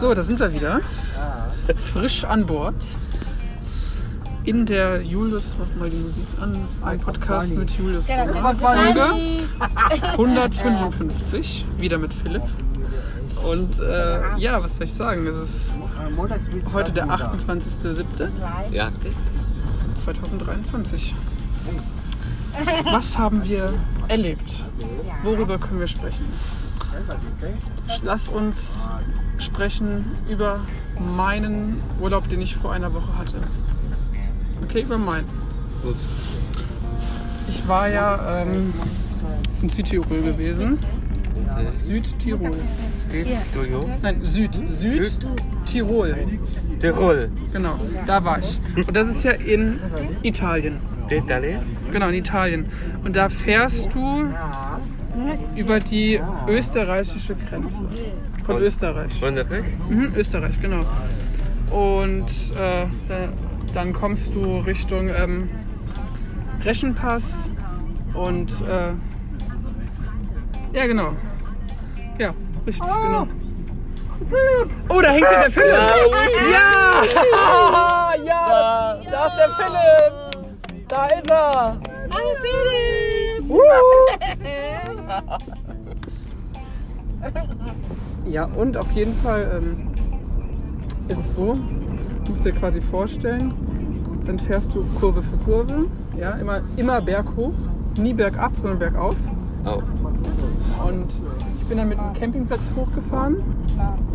So, da sind wir wieder. Frisch an Bord. In der Julius, mach mal die Musik an. Ein Podcast mit Julius. Folge 155. Wieder mit Philipp. Und äh, ja, was soll ich sagen? Es ist heute der 28.07. Ja, 2023. Was haben wir erlebt? Worüber können wir sprechen? Lass uns sprechen über meinen Urlaub, den ich vor einer Woche hatte. Okay, über meinen. gut. Ich war ja ähm, in Südtirol gewesen. Südtirol. Studio. Nein, Süd. Südtirol. Tirol. Genau, da war ich. Und das ist ja in Italien. Italien. Genau, in Italien. Und da fährst du über die österreichische Grenze. Von Und- Österreich. Wunderlich. Mhm, Österreich, genau. Und äh, da, dann kommst du Richtung ähm, Reschenpass und äh, ja, genau. Ja, richtig, genau. Oh, da hängt ja der Philipp! Ja! Ja! Das, da ist der Philipp! Da ist er! Hallo Philipp! Ja, und auf jeden Fall ähm, ist es so, du musst dir quasi vorstellen, dann fährst du Kurve für Kurve, ja, immer, immer berghoch, nie bergab, sondern bergauf. Auch. Und ich bin dann mit dem Campingplatz hochgefahren,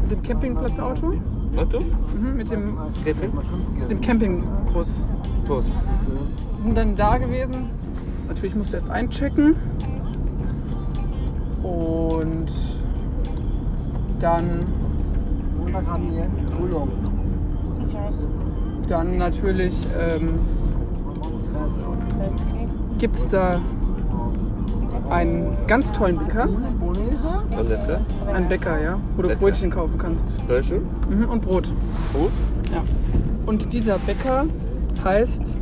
mit dem Campingplatzauto, Auto? mhm, mit dem, mit dem Campingbus. Wir sind dann da gewesen. Natürlich musst du erst einchecken. Und dann, dann natürlich ähm, gibt es da einen ganz tollen Bäcker. Einen Bäcker, ja, wo du Bäcker. Brötchen kaufen kannst. Fröschen. Mhm, und Brot. Gut. Ja. Und dieser Bäcker heißt.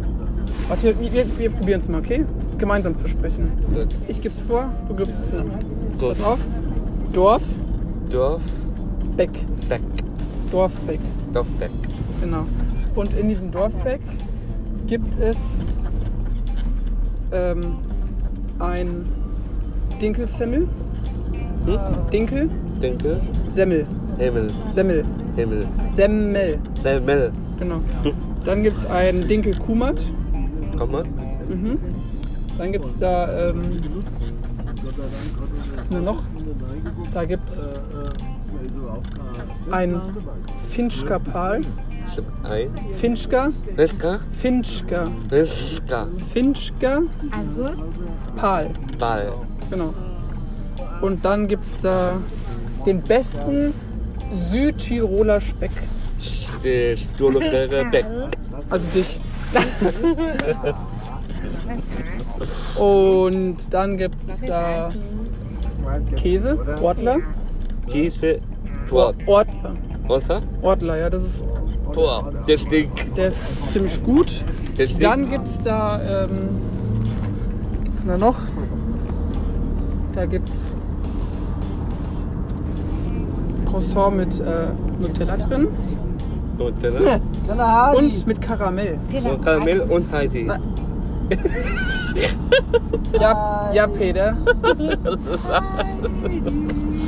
Warte, wir, wir, wir probieren es mal, okay? Gemeinsam zu sprechen. Gut. Ich gebe es vor, du gibst es nach. Gut. Pass auf. Dorf, Dorf. Beck. Beck. Dorfbeck, Dorf Beck. genau. Und in diesem Dorfbeck gibt es ähm, ein Dinkelsemmel. Hm? Dinkel, Denke. Semmel. Himmel. Semmel. Himmel. Semmel. Himmel. Genau. Dann gibt es einen Dinkelkumat. Komm mal. Mhm. Dann gibt es da, ähm, was gibt's denn da noch? Da gibt es ein Finchka Pal. Schipp ein. Finchka, Riska. Finchka, Riska. Finchka Pal. Ball. Genau. Und dann gibt es da den besten Südtiroler Speck. Der Stuhlogere Beck. Also dich. Und dann gibt es da Käse, Ortler. Käse. Tor. Ortler. Wasser. Ortler, ja, das ist, Tor. Der stinkt. der ist ziemlich gut. Der stinkt. Dann gibt es da, ähm, gibt's da noch? Da gibt es Croissant mit äh, Nutella drin Und dann. und mit Karamell. Und Karamell und Heidi. Na- Ja, ja, Peter,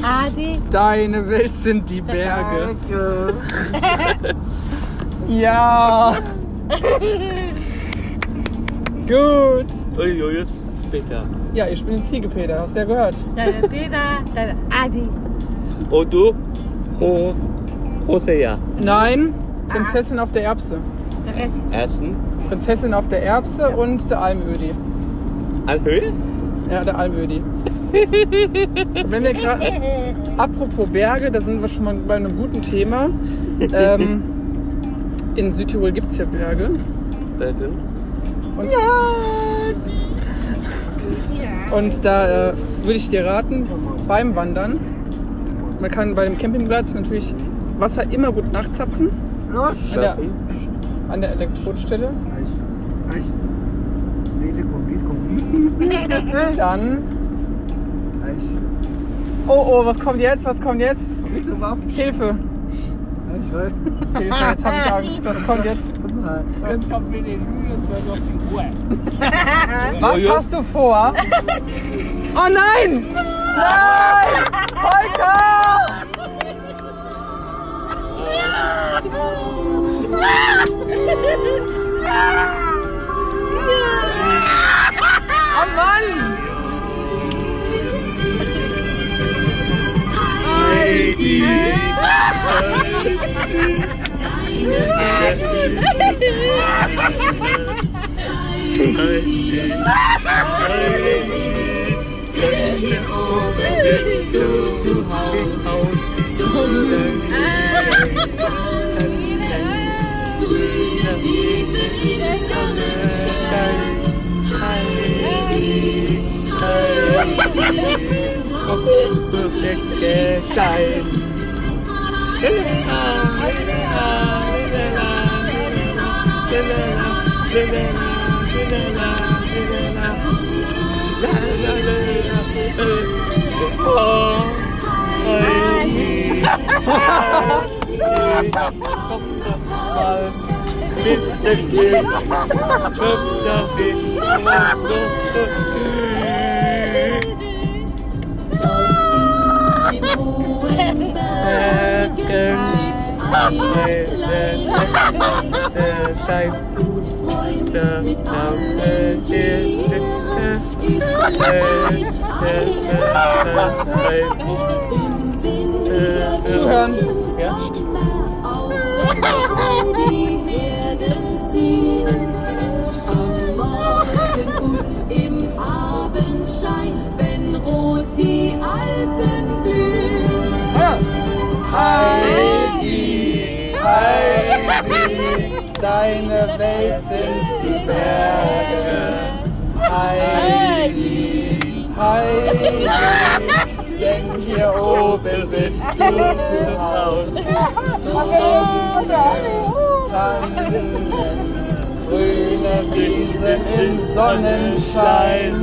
Adi, deine Welt sind die Berge. Ja. Gut. Uiuiui. Peter. Ja, ich bin ein Ziege, Peter, hast du ja gehört. der Peter, der Adi. Und du? Ho. Hosea. Nein, Prinzessin auf der Erbse. Essen. Prinzessin auf der Erbse und der Almödi. Anhöhe? Ja, der Almödi. Wenn wir gerade. Apropos Berge, da sind wir schon mal bei einem guten Thema. Ähm, in Südtirol gibt es ja Berge. Bergen. Und, und da äh, würde ich dir raten, beim Wandern, man kann bei dem Campingplatz natürlich Wasser immer gut nachzapfen. An der, an der Elektrostelle. Dann. Oh, oh, was kommt jetzt? Was kommt jetzt? Hilfe. Hilfe, jetzt habe ich Angst. Was kommt jetzt? Jetzt kommt für den wäre doch die Ruhe. Was Julius? hast du vor? Oh nein! Nein! Volker! Mann! Heidi! Deine Heidi! 看一眼归来的飘零的雪还记得你的笑容无邪的眼神坚定着我们的选择 Zuhören. Ja. Hier oben bist du zu Haus. Tannen, grüne Wiesen im Sonnenschein.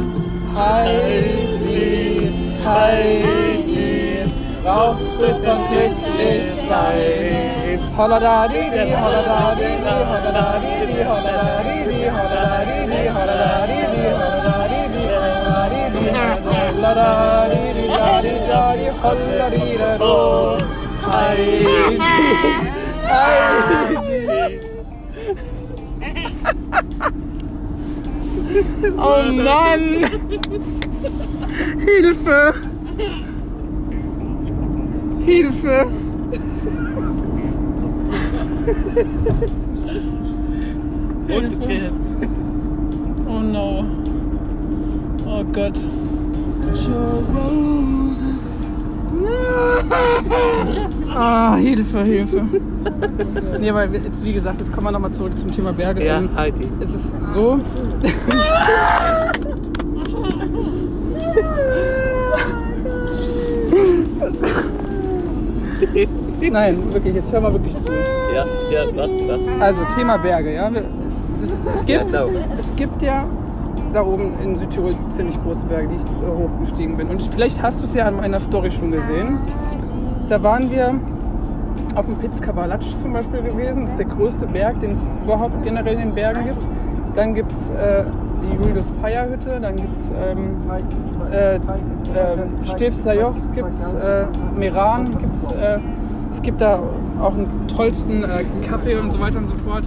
Heidi, Heidi, brauchst du zum Glücklichsein. Holla da di di, holla da di Oh Mann! Hilfe! Hilfe! Und der Oh no. Oh Gott. Ah, Hilfe, Hilfe. Nee, aber jetzt, wie gesagt, jetzt kommen wir nochmal zurück zum Thema Berge. Ja, Heidi. Es ist so. Nein, wirklich, jetzt hör mal wirklich zu. Ja, ja, was, was? Also Thema Berge, ja. Es, es, gibt, es gibt ja da oben in Südtirol ziemlich große Berge, die ich äh, hochgestiegen bin. Und vielleicht hast du es ja an meiner Story schon gesehen. Da waren wir auf dem Piz Kabalatsch zum Beispiel gewesen. Das ist der größte Berg, den es überhaupt generell in den Bergen gibt. Dann gibt es äh, die Julius Peier Hütte, dann gibt es ähm, äh, äh, Stilfser Joch, gibt es äh, Meran, gibt's, äh, es gibt da auch einen tollsten äh, Kaffee und so weiter und so fort.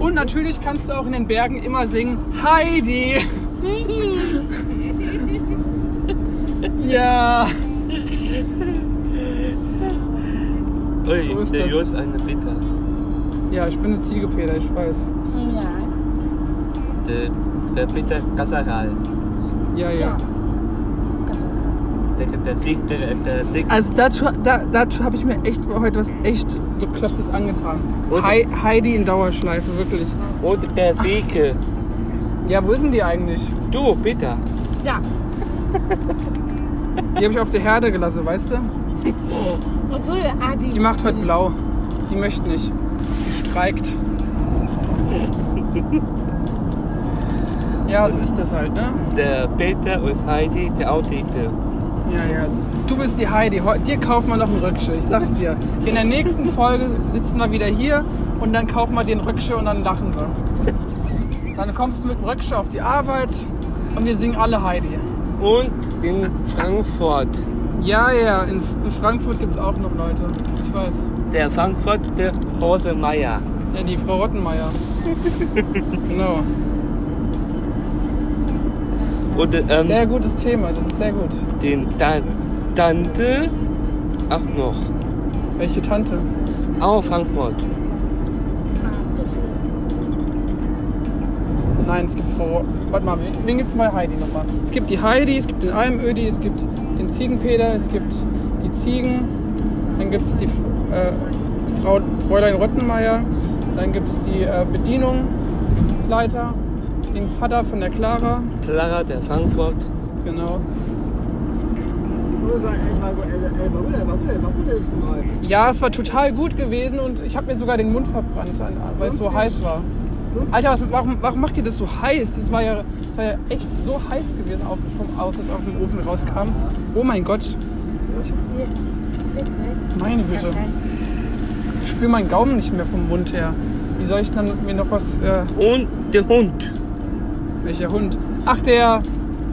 Und natürlich kannst du auch in den Bergen immer singen Heidi. ja. Ui, So ist der das. Eine Bitte. Ja, ich bin eine Ziege, Peter, ich weiß. Ja. Der, Bitte Kasseral. Ja, ja. Der, der, der, der, der, der, Also dazu, da, dazu habe ich mir echt heute was echt Beklopptes angetan. Und? Hei, Heidi in Dauerschleife, wirklich. Und der Sieke. Ja, wo sind die eigentlich? Du, bitte. Ja. Die habe ich auf der Herde gelassen, weißt du? Adi. Die macht heute blau. Die möchte nicht. Die streikt. Ja, so ist das halt, ne? Der Peter und Heidi, der Aussichte. Ja, ja. Du bist die Heidi. Dir kaufen wir noch einen Rücksche. Ich sag's dir. In der nächsten Folge sitzen wir wieder hier und dann kaufen wir den Rücksche und dann lachen wir. Dann kommst du mit dem Rücksche auf die Arbeit und wir singen alle Heidi. Und in Frankfurt. Ja, ja. In, in Frankfurt gibt's auch noch Leute. Ich weiß. Der Frankfurter Rosemeier. Ja, die Frau Rottenmeier. genau. Und ähm, Sehr gutes Thema. Das ist sehr gut. den Ta Tante auch noch. Welche Tante? Auch Frankfurt. Nein, es gibt Frau. Warte mal, wen- wen gibt's mal Heidi nochmal? Es gibt die Heidi, es gibt den Almödi, es gibt den Ziegenpeter, es gibt die Ziegen, dann gibt es die äh, Frau, Fräulein Rottenmeier, dann gibt es die äh, Bedienungsleiter, den Vater von der Clara, Clara der Frankfurt. genau. Ja, es war total gut gewesen und ich habe mir sogar den Mund verbrannt, an- weil es so heiß war. Alter, was, warum, warum macht ihr das so heiß? Es war ja, war ja echt so heiß gewesen, auf, vom, aus, als aus dem Ofen rauskam. Oh mein Gott. Ich, meine Güte. Ich spüre meinen Gaumen nicht mehr vom Mund her. Wie soll ich dann mir noch was... Äh, Und der Hund. Welcher Hund? Ach, der...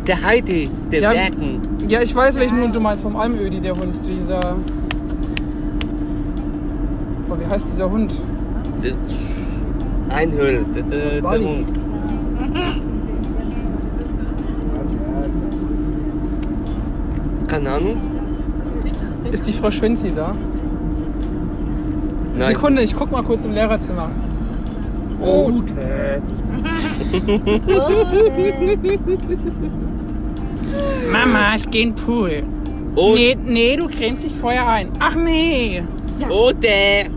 Der Heidi. Der Ja. Bergen. Ja, ich weiß, welchen Hund du meinst. Vom Almödi, der Hund. Dieser... Oh, wie heißt dieser Hund? Einhöhl. Der, der, der. Hund. Keine Ahnung. Ist die Frau Schwenzi da? Nein. Sekunde, ich guck mal kurz im Lehrerzimmer. Oh, Mama, ich geh in den Pool. Und, Nee, nee, du cremst dich vorher ein. Ach nee. und der.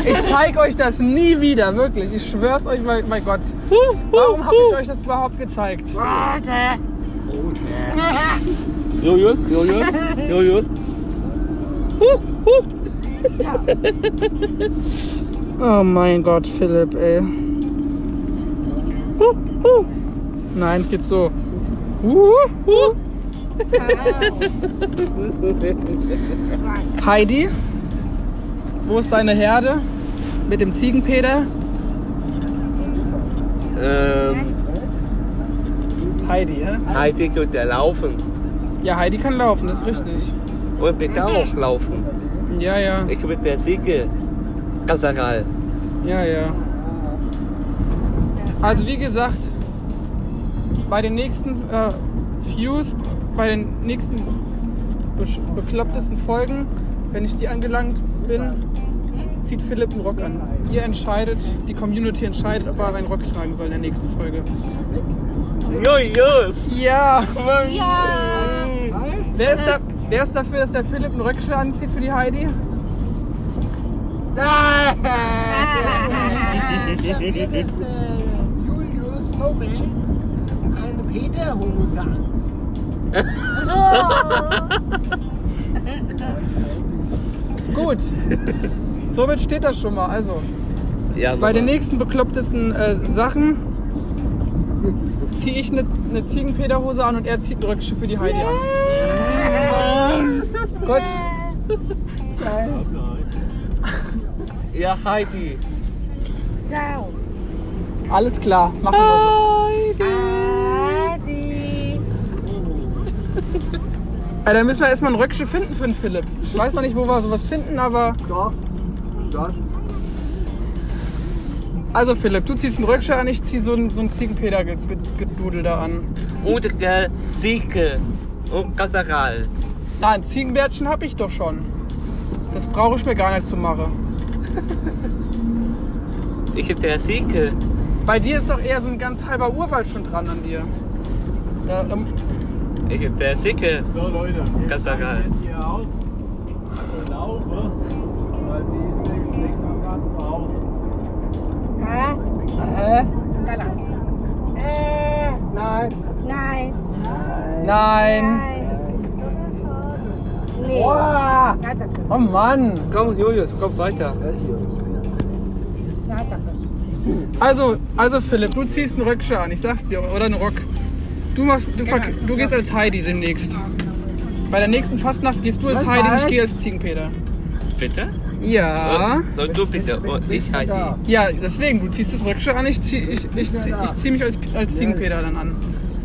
Ich zeig euch das nie wieder, wirklich. Ich schwör's euch, mein, mein Gott. Warum habe ich euch das überhaupt gezeigt? Jojo, Jojo, Jojo. Huh, huh. Oh mein Gott, Philipp, ey. Huh, huh. Nein, es geht so. Huh, huh. Heidi, wo ist deine Herde? Mit dem Ziegenpeter? Ähm, Heidi, hä? Heidi tut er laufen. Ja, Heidi kann laufen, das ist richtig. Und bitte auch laufen. Ja, ja, Ich bin der Siege. Kasseral. ja, ja. Also wie gesagt, bei den nächsten äh, Views, bei den nächsten besch- beklopptesten Folgen, wenn ich die angelangt bin, zieht Philipp einen Rock an. Ihr entscheidet, die Community entscheidet, ob er einen Rock tragen soll in der nächsten Folge. Jojos. Ja! Ja. Wer ist, da, wer ist dafür, dass der Philipp einen Röckchen anzieht für die Heidi? Julius Hommel eine Peterhose an? Gut. Somit steht das schon mal. Also, Ja, bei den nächsten beklopptesten äh, Sachen ziehe ich eine ne Ziegenpeterhose an und er zieht ein Röckchen für die Heidi an. Gut. Ja, Heidi. So. Alles klar. Machen wir Adi. so. Äh, dann müssen wir erstmal ein Röckchen finden für den Philipp. Ich weiß noch nicht, wo wir sowas finden, aber. Stopp. Stopp. Also Philipp, du ziehst ein Röckchen an, ich zieh so ein, so ein Ziegenpeter-Gedudel da an. Und der Siege. Und Kasseral. Na, ein Ziegenbärtchen habe ich doch schon. Das brauche ich mir gar nicht zu machen. Ich bin der Siege. Bei dir ist doch eher so ein ganz halber Urwald schon dran an dir. Da, da, Ich bin der Siege. So Leute, fahren jetzt hier aus und laufen, weil die ist nächsten nächsten Tag zu Hause. Hä? da lang. Äh, Nein. nein. Nein. Nein. Nee. Boah. Oh Mann. Komm, Julius, komm weiter. Also, also Philipp, du ziehst einen Röckchen an, ich sag's dir, oder einen Rock. Du, machst, du, du gehst als Heidi demnächst. Bei der nächsten Fastnacht gehst du als Heidi und ich gehe als Ziegenpeter. Bitte? Ja. Oh, du bitte. Und ich Heidi. Ja, deswegen, du ziehst das Röckchen an, ich zieh, ich, ich, zieh, ich zieh mich als, als Ziegenpeter dann an.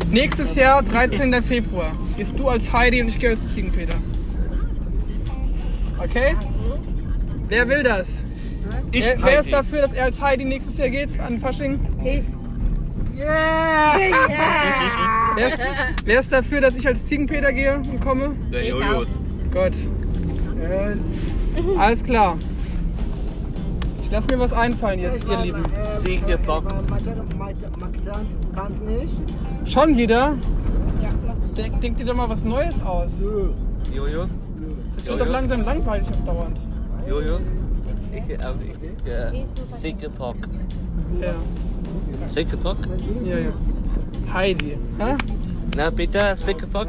Nächstes Jahr, 13. Februar, gehst du als Heidi und ich gehe als Ziegenpeter. Okay? Wer will das? Ich Wer, wer ist dafür, dass er als Heidi nächstes Jahr geht an Fasching? Ich. Wer ist, wer ist dafür, dass ich als Ziegenpeter gehe und komme? Der Ich Jojos. Gut, alles klar. Ich lass mir was einfallen, ihr, ihr Lieben. Nicht? Schon wieder? Denk, denk dir doch mal was Neues aus. Jojos. Das wird doch langsam langweilig auf dauernd. Jojos. Ich, äh, ich, äh, Siegebock. Ja, Siegebock? ja, ja. Heidi. Hä? Na bitte, Siegebock.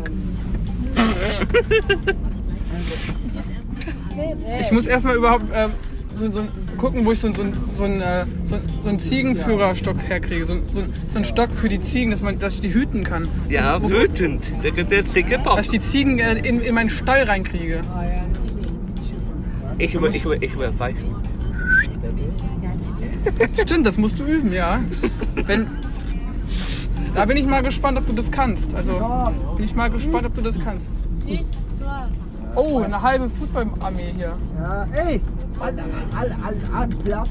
Ich muss erstmal überhaupt ähm, so, so, gucken, wo ich so, so, so, einen, äh, so, so einen Ziegenführerstock herkriege. So, so, so einen Stock für die Ziegen, dass, man, dass ich die hüten kann. Ja, Wo- wütend. Der es Siegebock. Dass ich die Ziegen äh, in, in meinen Stall reinkriege. Ich will, ich will, ich will pfeifen. Stimmt, das musst du üben, ja. Wenn, da bin ich mal gespannt, ob du das kannst. Also bin ich mal gespannt, ob du das kannst. Oh, eine halbe Fußballarmee hier. Ja, ey! Anderen Platz.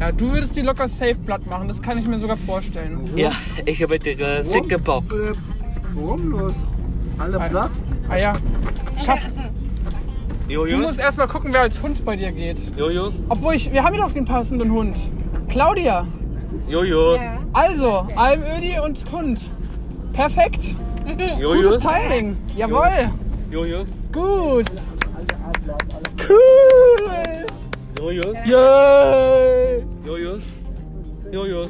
Ja, du würdest die locker safe platt machen, das kann ich mir sogar vorstellen. Ja, ich habe den äh, Siegebock. Äh, Warum los? Alle platt? Ah ja. Schaff. Du Jojos. musst erstmal gucken, wer als Hund bei dir geht. Jojos. Obwohl ich, wir haben ja doch den passenden Hund. Claudia. Jojos. Also, Almödi und Hund. Perfekt. Gutes Jojos. Timing. Jawohl. Jojos. Gut. Cool. Jojos. Yay. Jojos. Jojos.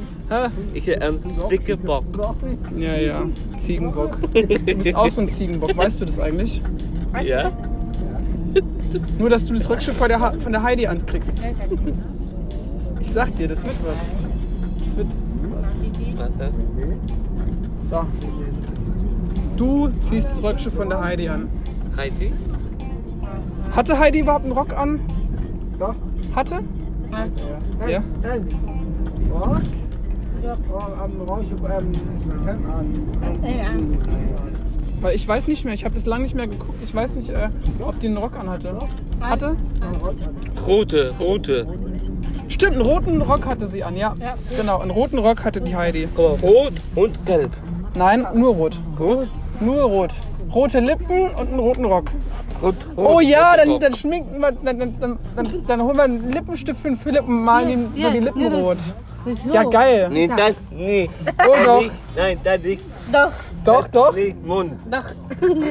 Ich ähm, Siegebock. Ja, ja. Ziegenbock. Du bist auch so ein Ziegenbock, weißt du das eigentlich? Ja? Nur, dass du das Röckchen von der, Ha- von der Heidi ankriegst. Ich sag dir, das wird was. Das wird was. So. Du ziehst das Röckchen von der Heidi an. Heidi? Hatte Heidi überhaupt einen Rock an? Doch. Hatte? Ja. Nein. Rock? Ja. Ja. Weil ich weiß nicht mehr, ich habe das lange nicht mehr geguckt. Ich weiß nicht, äh, ob die einen Rock anhatte. Hatte? Rote, rote. Stimmt, einen roten Rock hatte sie an, ja. Genau, einen roten Rock hatte die Heidi. Rot und gelb. Nein, nur rot. Rot? Nur rot. Rote Lippen und einen roten Rock. Rot. Oh ja, dann, dann schminken wir, dann, dann, dann, dann, dann holen wir einen Lippenstift für den Philipp und malen ihm so die Lippen rot. Ja, geil. Nee, das nicht. Oh doch. Nein, das nicht. Doch. Doch, doch. Nicht Mund. Doch.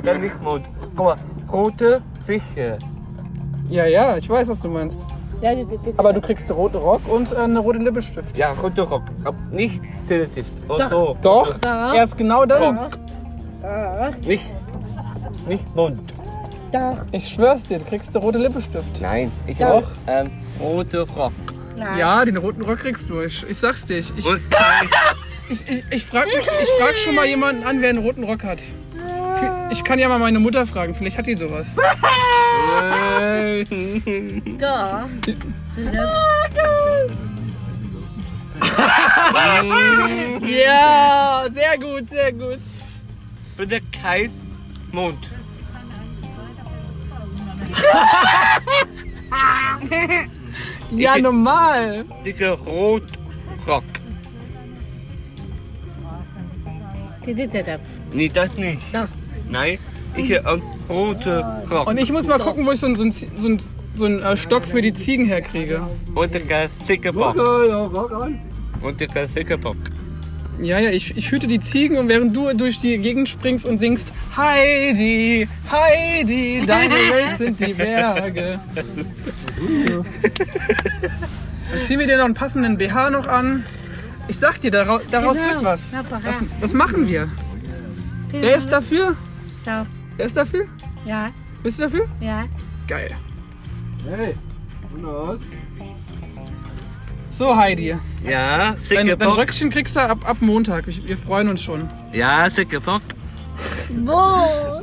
Das nicht Mund. Guck mal, rote Fische. Ja, ja, ich weiß, was du meinst. Ja, das ist Aber du kriegst einen roten Rock und äh, einen roten Lippenstift. Ja, rote Rock. Aber nicht Teletift. Oh, Doch. so. Doch, Doch. erst genau dann. Nicht, nicht Mund. Doch. Ich schwör's dir, du kriegst den roten Lippenstift. Nein, ich Doch. habe ähm, rote Rock. Nein. Ja, den roten Rock kriegst du. Ich, ich sag's dir. Ich, ich, ich, ich, ich, frag, mich, ich frag schon mal jemanden an, wer einen roten Rock hat. Ich kann ja mal meine Mutter fragen, vielleicht hat die sowas. Ja, sehr gut, sehr gut. bitte kein Mund. Ja, Ich- normal. Dicke rot Rock. Das ist das. Nee, das nicht. Doch. Nein, ich habe rote Rock. Und ich muss mal gucken, wo ich so einen so einen- so einen- so einen, äh, Stock für die Ziegen herkriege. Und der dicke Bock. Und der dicke Bock. Ja, ja, ich, ich hüte die Ziegen und während du durch die Gegend springst und singst Heidi, Heidi, deine Welt sind die Berge. Dann ziehen wir dir noch einen passenden BH noch an. Ich sag dir, daraus, daraus Genau. wird was. BH. Das, das machen wir. Wer ist dafür? Wer ist dafür? Ja. Bist du dafür? Ja. Geil. Hey, und los? So, Heidi. Ja, Dein, sicke dein Bock. Röckchen kriegst du ab, ab Montag. Ich, wir freuen uns schon. Ja, sicke Bock. Wo?